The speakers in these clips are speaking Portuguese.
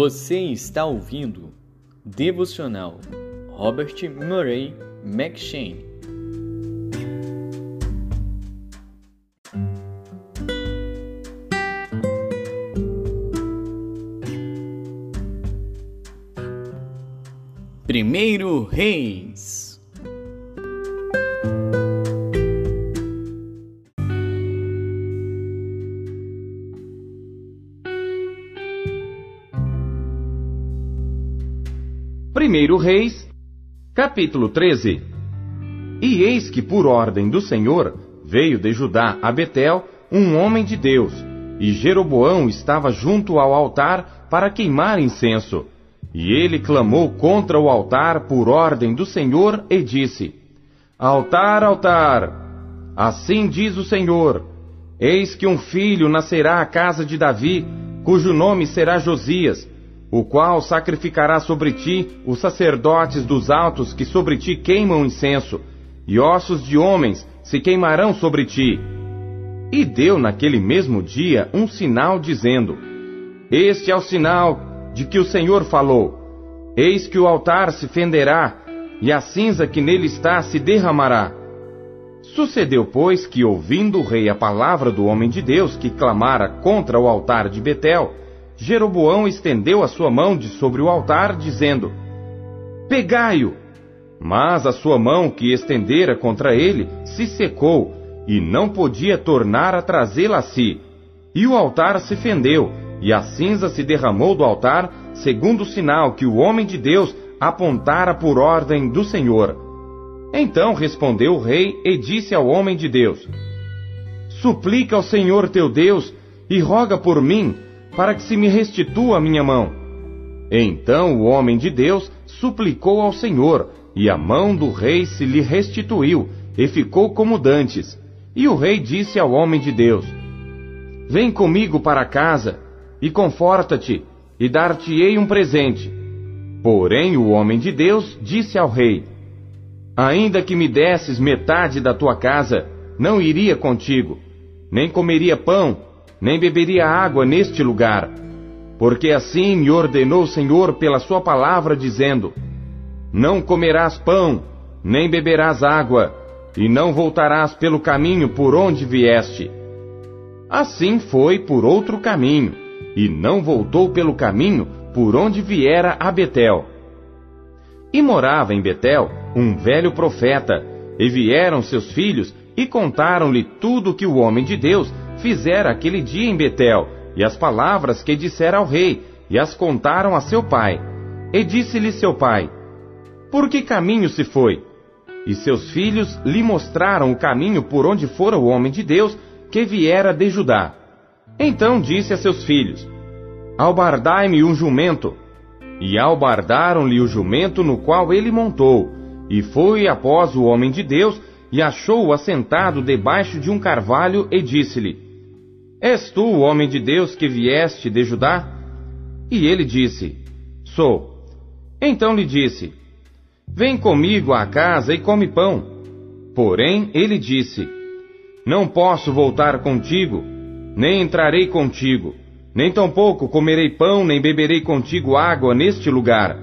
Você está ouvindo Devocional Robert Murray McShane. Primeiro Rei 1 Reis, capítulo 13. E eis que por ordem do Senhor veio de Judá a Betel um homem de Deus, e Jeroboão estava junto ao altar para queimar incenso. E ele clamou contra o altar por ordem do Senhor e disse: Altar, altar! Assim diz o Senhor: Eis que um filho nascerá à casa de Davi, cujo nome será Josias o qual sacrificará sobre ti os sacerdotes dos altos que sobre ti queimam incenso, e ossos de homens se queimarão sobre ti. E deu naquele mesmo dia um sinal, dizendo: Este é o sinal de que o Senhor falou: Eis que o altar se fenderá, e a cinza que nele está se derramará. Sucedeu, pois, que, ouvindo o rei a palavra do homem de Deus que clamara contra o altar de Betel, Jeroboão estendeu a sua mão de sobre o altar, dizendo: Pegai-o! Mas a sua mão que estendera contra ele se secou, e não podia tornar a trazê-la a si. E o altar se fendeu, e a cinza se derramou do altar, segundo o sinal que o homem de Deus apontara por ordem do Senhor. Então respondeu o rei e disse ao homem de Deus: Suplica ao Senhor teu Deus e roga por mim para que se me restitua a minha mão. Então o homem de Deus suplicou ao Senhor, e a mão do rei se lhe restituiu, e ficou como dantes. E o rei disse ao homem de Deus: Vem comigo para casa, e conforta-te, e dar-te-ei um presente. Porém o homem de Deus disse ao rei: Ainda que me desses metade da tua casa, não iria contigo, nem comeria pão, nem beberia água neste lugar. Porque assim me ordenou o Senhor pela sua palavra, dizendo: Não comerás pão, nem beberás água, e não voltarás pelo caminho por onde vieste. Assim foi por outro caminho, e não voltou pelo caminho por onde viera a Betel. E morava em Betel um velho profeta, e vieram seus filhos e contaram-lhe tudo o que o homem de Deus fizera aquele dia em Betel, e as palavras que dissera ao rei, e as contaram a seu pai. E disse-lhe seu pai: Por que caminho se foi? E seus filhos lhe mostraram o caminho por onde fora o homem de Deus que viera de Judá. Então disse a seus filhos: Albardai-me um jumento. E albardaram-lhe o jumento no qual ele montou, e foi após o homem de Deus, e achou-o assentado debaixo de um carvalho, e disse-lhe: És tu o homem de Deus que vieste de Judá? E ele disse: Sou. Então lhe disse: Vem comigo à casa e come pão. Porém ele disse: Não posso voltar contigo, nem entrarei contigo, nem tampouco comerei pão, nem beberei contigo água neste lugar,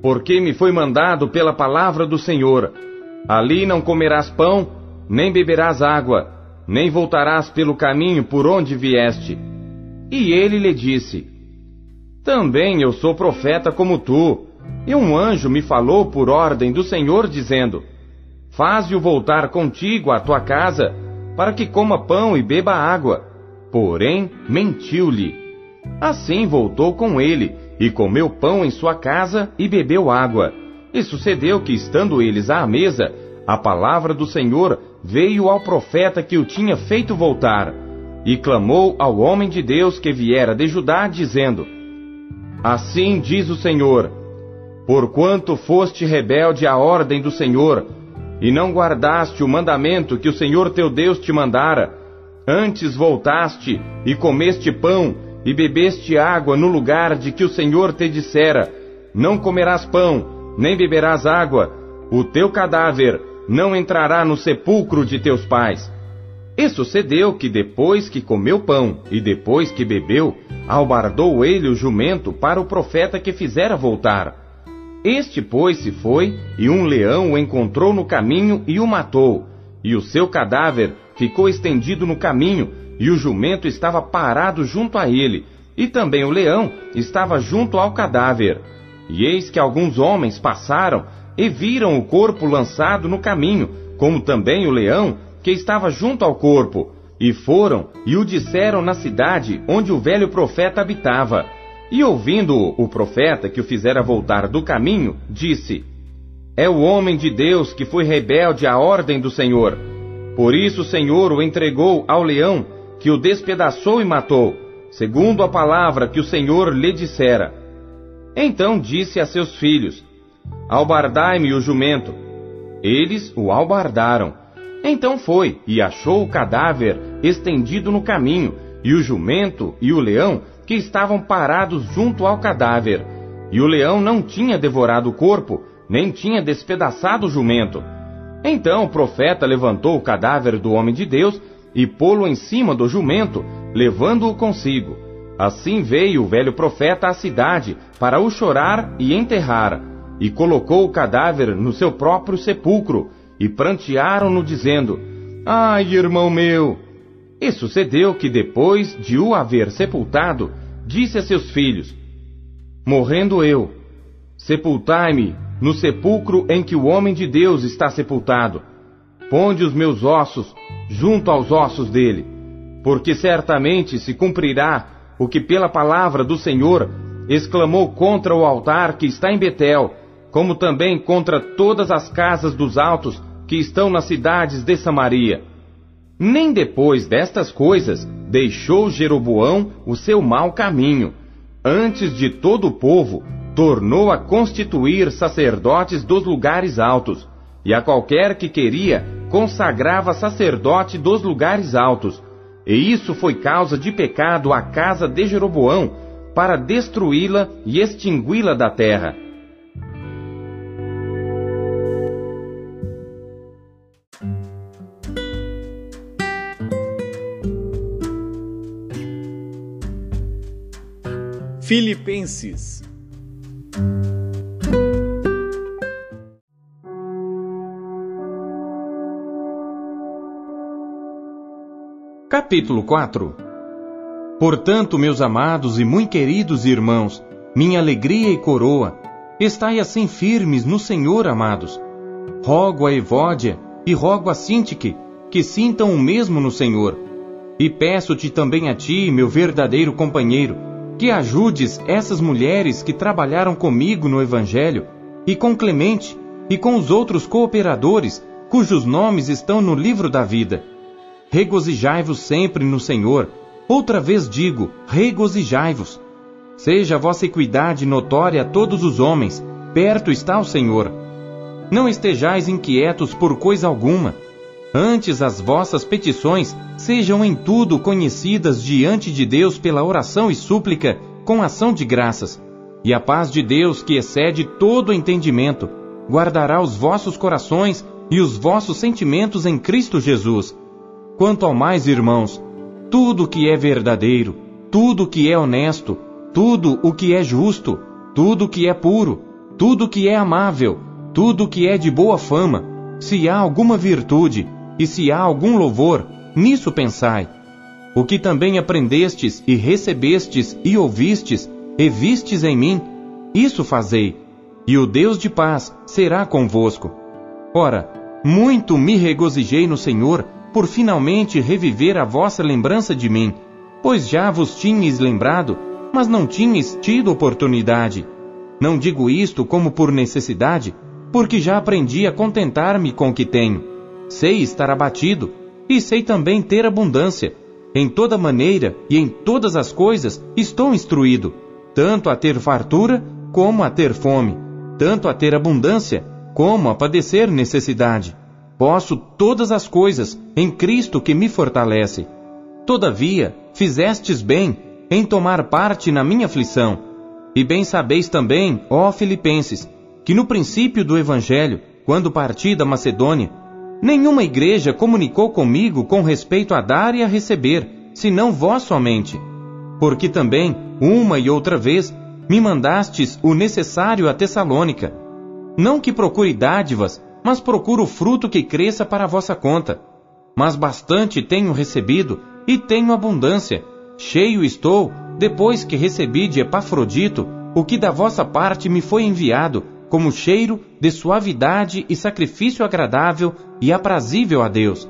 porque me foi mandado pela palavra do Senhor: Ali não comerás pão, nem beberás água nem voltarás pelo caminho por onde vieste. E ele lhe disse: Também eu sou profeta como tu, e um anjo me falou por ordem do Senhor, dizendo: Faze-o voltar contigo à tua casa, para que coma pão e beba água. Porém, mentiu-lhe. Assim voltou com ele, e comeu pão em sua casa e bebeu água. E sucedeu que, estando eles à mesa, a palavra do Senhor veio ao profeta que o tinha feito voltar, e clamou ao homem de Deus que viera de Judá, dizendo: Assim diz o Senhor: Porquanto foste rebelde à ordem do Senhor, e não guardaste o mandamento que o Senhor teu Deus te mandara, antes voltaste e comeste pão e bebeste água no lugar de que o Senhor te dissera: Não comerás pão, nem beberás água, o teu cadáver não entrará no sepulcro de teus pais. E sucedeu que depois que comeu pão e depois que bebeu, albardou ele o jumento para o profeta que fizera voltar. Este, pois, se foi, e um leão o encontrou no caminho e o matou, e o seu cadáver ficou estendido no caminho, e o jumento estava parado junto a ele, e também o leão estava junto ao cadáver. E eis que alguns homens passaram e viram o corpo lançado no caminho, como também o leão que estava junto ao corpo, e foram e o disseram na cidade onde o velho profeta habitava. E ouvindo o profeta que o fizera voltar do caminho, disse: É o homem de Deus que foi rebelde à ordem do Senhor. Por isso o Senhor o entregou ao leão, que o despedaçou e matou, segundo a palavra que o Senhor lhe dissera. Então disse a seus filhos: Albardai-me o jumento. Eles o albardaram. Então foi e achou o cadáver estendido no caminho, e o jumento e o leão que estavam parados junto ao cadáver. E o leão não tinha devorado o corpo, nem tinha despedaçado o jumento. Então o profeta levantou o cadáver do homem de Deus e pô-lo em cima do jumento, levando-o consigo. Assim veio o velho profeta à cidade para o chorar e enterrar, e colocou o cadáver no seu próprio sepulcro, e prantearam-no, dizendo: Ai, irmão meu! E sucedeu que, depois de o haver sepultado, disse a seus filhos: Morrendo eu, sepultai-me no sepulcro em que o homem de Deus está sepultado. Ponde os meus ossos junto aos ossos dele, porque certamente se cumprirá o que pela palavra do Senhor exclamou contra o altar que está em Betel, como também contra todas as casas dos altos que estão nas cidades de Samaria. Nem depois destas coisas deixou Jeroboão o seu mau caminho. Antes de todo o povo, tornou a constituir sacerdotes dos lugares altos, e a qualquer que queria, consagrava sacerdote dos lugares altos. E isso foi causa de pecado à casa de Jeroboão, para destruí-la e extingui-la da terra. Filipenses. Capítulo 4 Portanto, meus amados e muito queridos irmãos, minha alegria e coroa, estai assim firmes no Senhor, amados. Rogo a Evódia e rogo a Sintique que sintam o mesmo no Senhor. E peço-te também a ti, meu verdadeiro companheiro, que ajudes essas mulheres que trabalharam comigo no Evangelho, e com Clemente, e com os outros cooperadores, cujos nomes estão no livro da vida. Regozijai-vos sempre no Senhor. Outra vez digo, regozijai-vos. Seja a vossa equidade notória a todos os homens, perto está o Senhor. Não estejais inquietos por coisa alguma. Antes as vossas petições sejam em tudo conhecidas diante de Deus pela oração e súplica, com ação de graças. E a paz de Deus, que excede todo entendimento, guardará os vossos corações e os vossos sentimentos em Cristo Jesus. Quanto ao mais, irmãos, tudo que é verdadeiro, tudo que é honesto, tudo o que é justo, tudo que é puro, tudo que é amável, tudo que é de boa fama, se há alguma virtude e se há algum louvor, Nisso pensai. O que também aprendestes e recebestes e ouvistes e vistes em mim, isso fazei, e o Deus de paz será convosco. Ora, muito me regozijei no Senhor por finalmente reviver a vossa lembrança de mim, pois já vos tinhas lembrado, mas não tinhas tido oportunidade. Não digo isto como por necessidade, porque já aprendi a contentar-me com o que tenho. Sei estar abatido, e sei também ter abundância. Em toda maneira e em todas as coisas estou instruído, tanto a ter fartura como a ter fome, tanto a ter abundância como a padecer necessidade. Posso todas as coisas em Cristo que me fortalece. Todavia, fizestes bem em tomar parte na minha aflição. E bem sabeis também, ó Filipenses, que no princípio do Evangelho, quando parti da Macedônia, Nenhuma igreja comunicou comigo com respeito a dar e a receber, senão vós somente. Porque também, uma e outra vez, me mandastes o necessário a Tessalônica. Não que procure dádivas, mas procuro o fruto que cresça para a vossa conta. Mas bastante tenho recebido e tenho abundância. Cheio estou, depois que recebi de Epafrodito o que da vossa parte me foi enviado, como cheiro de suavidade e sacrifício agradável e aprazível a Deus.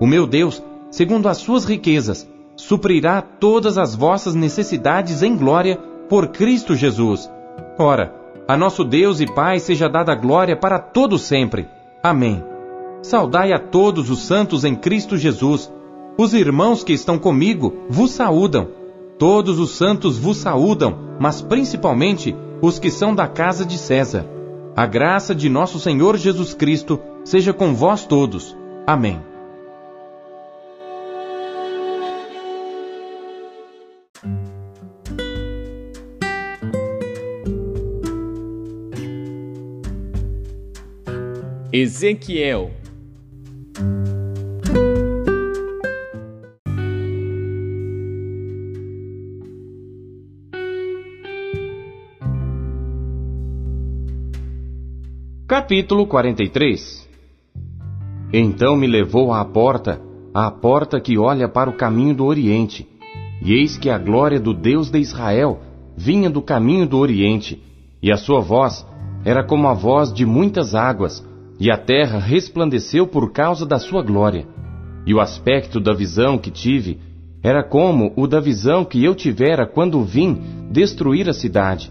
O meu Deus, segundo as suas riquezas, suprirá todas as vossas necessidades em glória por Cristo Jesus. Ora, a nosso Deus e Pai seja dada glória para todo sempre. Amém. Saudai a todos os santos em Cristo Jesus. Os irmãos que estão comigo vos saúdam. Todos os santos vos saúdam, mas principalmente os que são da casa de César. A graça de nosso Senhor Jesus Cristo seja com vós todos. Amém. Ezequiel Capítulo 43 Então me levou à porta, à porta que olha para o caminho do Oriente. E eis que a glória do Deus de Israel vinha do caminho do Oriente, e a sua voz era como a voz de muitas águas, e a terra resplandeceu por causa da sua glória. E o aspecto da visão que tive era como o da visão que eu tivera quando vim destruir a cidade.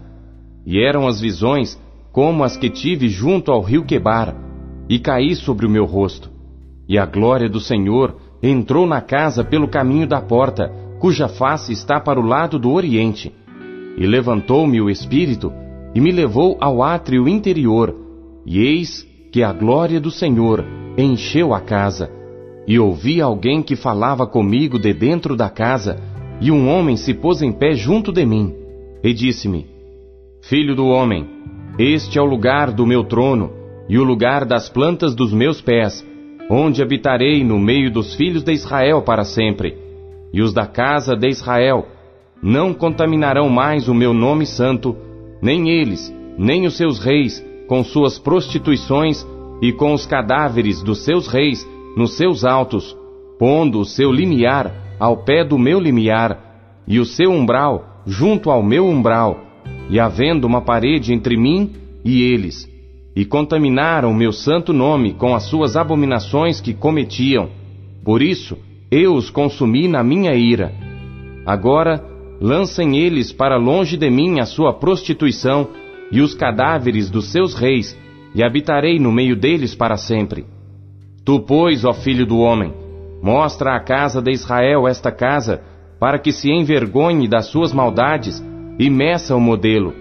E eram as visões como as que tive junto ao rio Quebar, e caí sobre o meu rosto. E a glória do Senhor entrou na casa pelo caminho da porta, cuja face está para o lado do oriente. E levantou-me o Espírito, e me levou ao átrio interior, e eis que a glória do Senhor encheu a casa, e ouvi alguém que falava comigo de dentro da casa, e um homem se pôs em pé junto de mim, e disse-me: Filho do homem, este é o lugar do meu trono, e o lugar das plantas dos meus pés, onde habitarei no meio dos filhos de Israel para sempre. E os da casa de Israel não contaminarão mais o meu nome santo, nem eles, nem os seus reis, com suas prostituições e com os cadáveres dos seus reis nos seus altos, pondo o seu limiar ao pé do meu limiar, e o seu umbral junto ao meu umbral, e havendo uma parede entre mim e eles, e contaminaram meu santo nome com as suas abominações que cometiam. Por isso, eu os consumi na minha ira. Agora, lancem eles para longe de mim a sua prostituição, e os cadáveres dos seus reis, e habitarei no meio deles para sempre. Tu, pois, ó filho do homem, mostra à casa de Israel esta casa, para que se envergonhe das suas maldades e meça o modelo.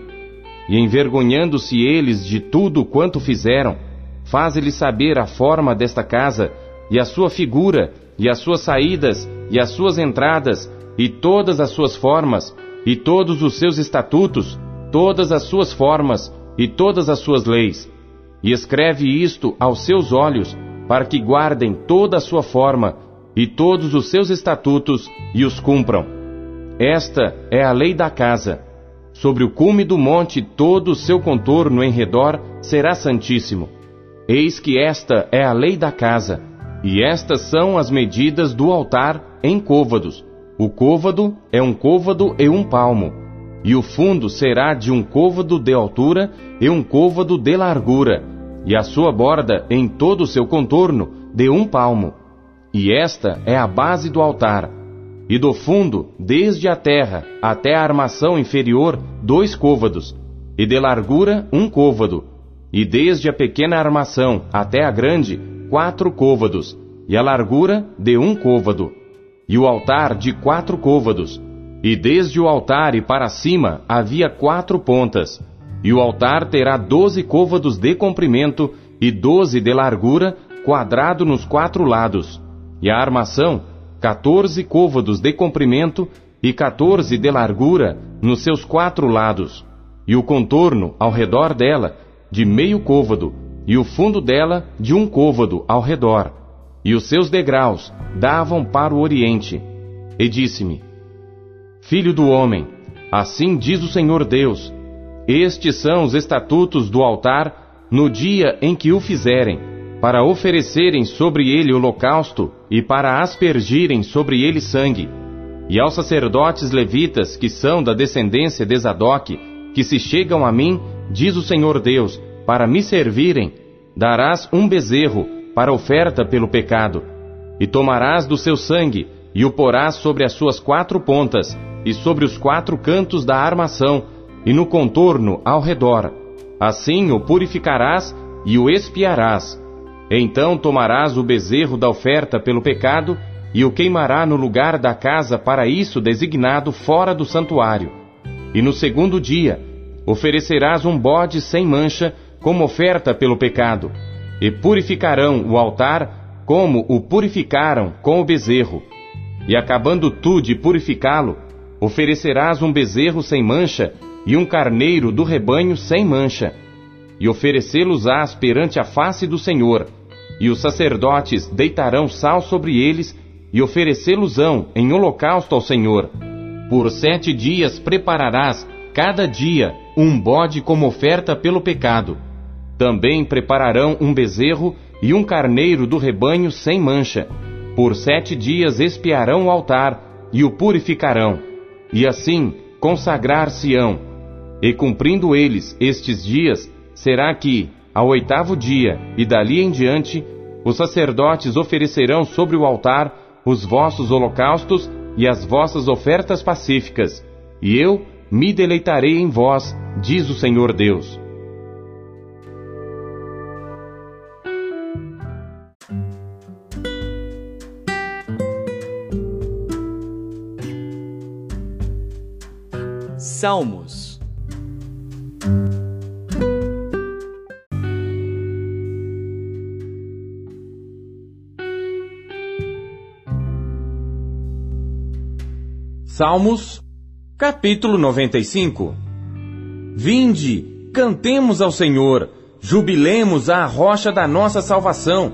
E envergonhando-se eles de tudo quanto fizeram, faze-lhes saber a forma desta casa, e a sua figura, e as suas saídas, e as suas entradas, e todas as suas formas, e todos os seus estatutos, todas as suas formas e todas as suas leis. E escreve isto aos seus olhos, para que guardem toda a sua forma e todos os seus estatutos e os cumpram. Esta é a lei da casa. Sobre o cume do monte todo o seu contorno em redor será santíssimo. Eis que esta é a lei da casa, e estas são as medidas do altar em côvados. O côvado é um côvado e um palmo e o fundo será de um côvado de altura e um côvado de largura, e a sua borda em todo o seu contorno de um palmo. E esta é a base do altar. E do fundo, desde a terra até a armação inferior, dois côvados, e de largura um côvado, e desde a pequena armação até a grande, quatro côvados, e a largura de um côvado, e o altar de quatro côvados, e desde o altar e para cima havia quatro pontas. E o altar terá doze côvados de comprimento e doze de largura, quadrado nos quatro lados. E a armação, quatorze côvados de comprimento e quatorze de largura nos seus quatro lados. E o contorno, ao redor dela, de meio côvado, e o fundo dela de um côvado ao redor, e os seus degraus davam para o oriente. E disse-me: Filho do homem, assim diz o Senhor Deus: Estes são os estatutos do altar no dia em que o fizerem, para oferecerem sobre ele holocausto e para aspergirem sobre ele sangue. E aos sacerdotes levitas que são da descendência de Zadok, que se chegam a mim, diz o Senhor Deus, para me servirem, darás um bezerro para oferta pelo pecado, e tomarás do seu sangue, e o porás sobre as suas quatro pontas, e sobre os quatro cantos da armação, e no contorno ao redor. Assim o purificarás e o espiarás. Então tomarás o bezerro da oferta pelo pecado, e o queimará no lugar da casa para isso designado fora do santuário. E no segundo dia, oferecerás um bode sem mancha como oferta pelo pecado, e purificarão o altar como o purificaram com o bezerro. E acabando tu de purificá-lo, oferecerás um bezerro sem mancha e um carneiro do rebanho sem mancha, e oferecê-los-ás perante a face do Senhor, e os sacerdotes deitarão sal sobre eles e oferecê-los-ão em holocausto ao Senhor. Por sete dias prepararás cada dia um bode como oferta pelo pecado também prepararão um bezerro e um carneiro do rebanho sem mancha. Por sete dias espiarão o altar e o purificarão, e assim consagrar-se-ão. E cumprindo eles estes dias, será que, ao oitavo dia e dali em diante, os sacerdotes oferecerão sobre o altar os vossos holocaustos e as vossas ofertas pacíficas, e eu me deleitarei em vós, diz o Senhor Deus. Salmos. Salmos, capítulo 95 Vinde, cantemos ao Senhor, jubilemos à rocha da nossa salvação,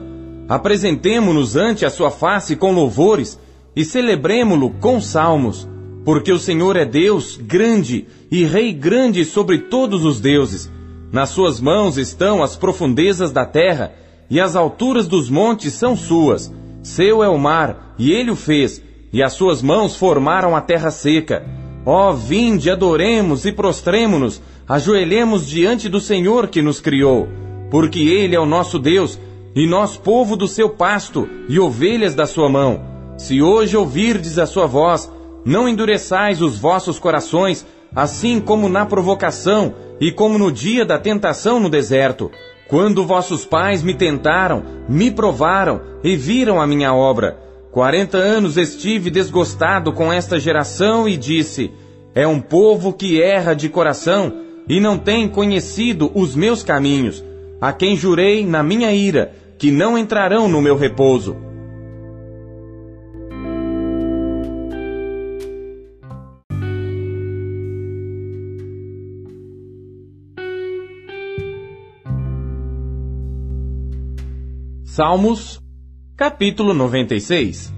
apresentemo-nos ante a sua face com louvores e celebremo-lo com salmos porque o Senhor é Deus grande e Rei grande sobre todos os deuses. Nas suas mãos estão as profundezas da terra, e as alturas dos montes são suas. Seu é o mar, e ele o fez, e as suas mãos formaram a terra seca. Ó, oh, vinde, adoremos e prostremo-nos, ajoelhemos diante do Senhor que nos criou, porque ele é o nosso Deus, e nós povo do seu pasto e ovelhas da sua mão. Se hoje ouvirdes a sua voz, não endureçais os vossos corações, assim como na provocação e como no dia da tentação no deserto, quando vossos pais me tentaram, me provaram e viram a minha obra. Quarenta anos estive desgostado com esta geração e disse: É um povo que erra de coração e não tem conhecido os meus caminhos, a quem jurei na minha ira que não entrarão no meu repouso. Salmos, capítulo 96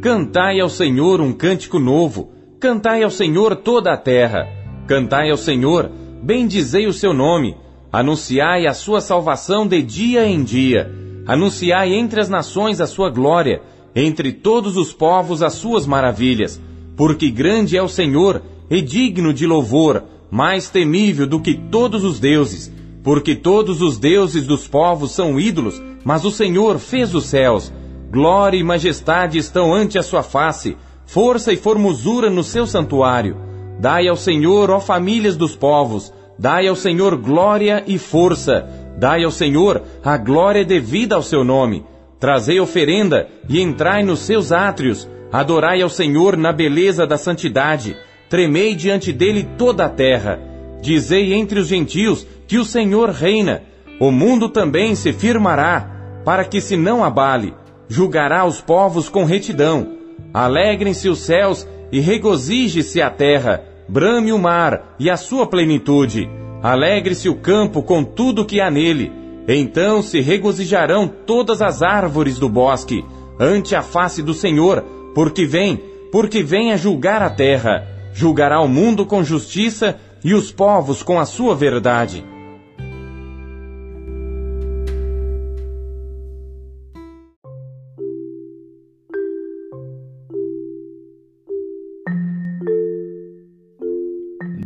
Cantai ao Senhor um cântico novo, cantai ao Senhor toda a terra, cantai ao Senhor, bendizei o seu nome, anunciai a sua salvação de dia em dia, anunciai entre as nações a sua glória, entre todos os povos as suas maravilhas, porque grande é o Senhor e digno de louvor, mais temível do que todos os deuses, porque todos os deuses dos povos são ídolos, mas o Senhor fez os céus. Glória e majestade estão ante a sua face, força e formosura no seu santuário. Dai ao Senhor, ó famílias dos povos, dai ao Senhor glória e força. Dai ao Senhor a glória devida ao seu nome. Trazei oferenda e entrai nos seus átrios. Adorai ao Senhor na beleza da santidade. Tremei diante dele toda a terra. Dizei entre os gentios que o Senhor reina. O mundo também se firmará para que se não abale, julgará os povos com retidão. Alegrem-se os céus e regozije-se a terra, brame o mar e a sua plenitude. Alegre-se o campo com tudo que há nele, Então se regozijarão todas as árvores do bosque ante a face do Senhor, porque vem, porque vem a julgar a terra, julgará o mundo com justiça e os povos com a sua verdade.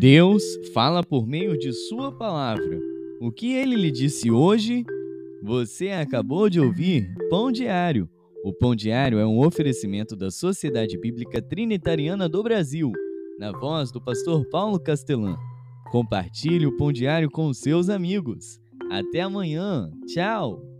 Deus fala por meio de Sua palavra. O que ele lhe disse hoje? Você acabou de ouvir Pão Diário. O Pão Diário é um oferecimento da Sociedade Bíblica Trinitariana do Brasil, na voz do pastor Paulo Castelã. Compartilhe o Pão Diário com seus amigos. Até amanhã. Tchau!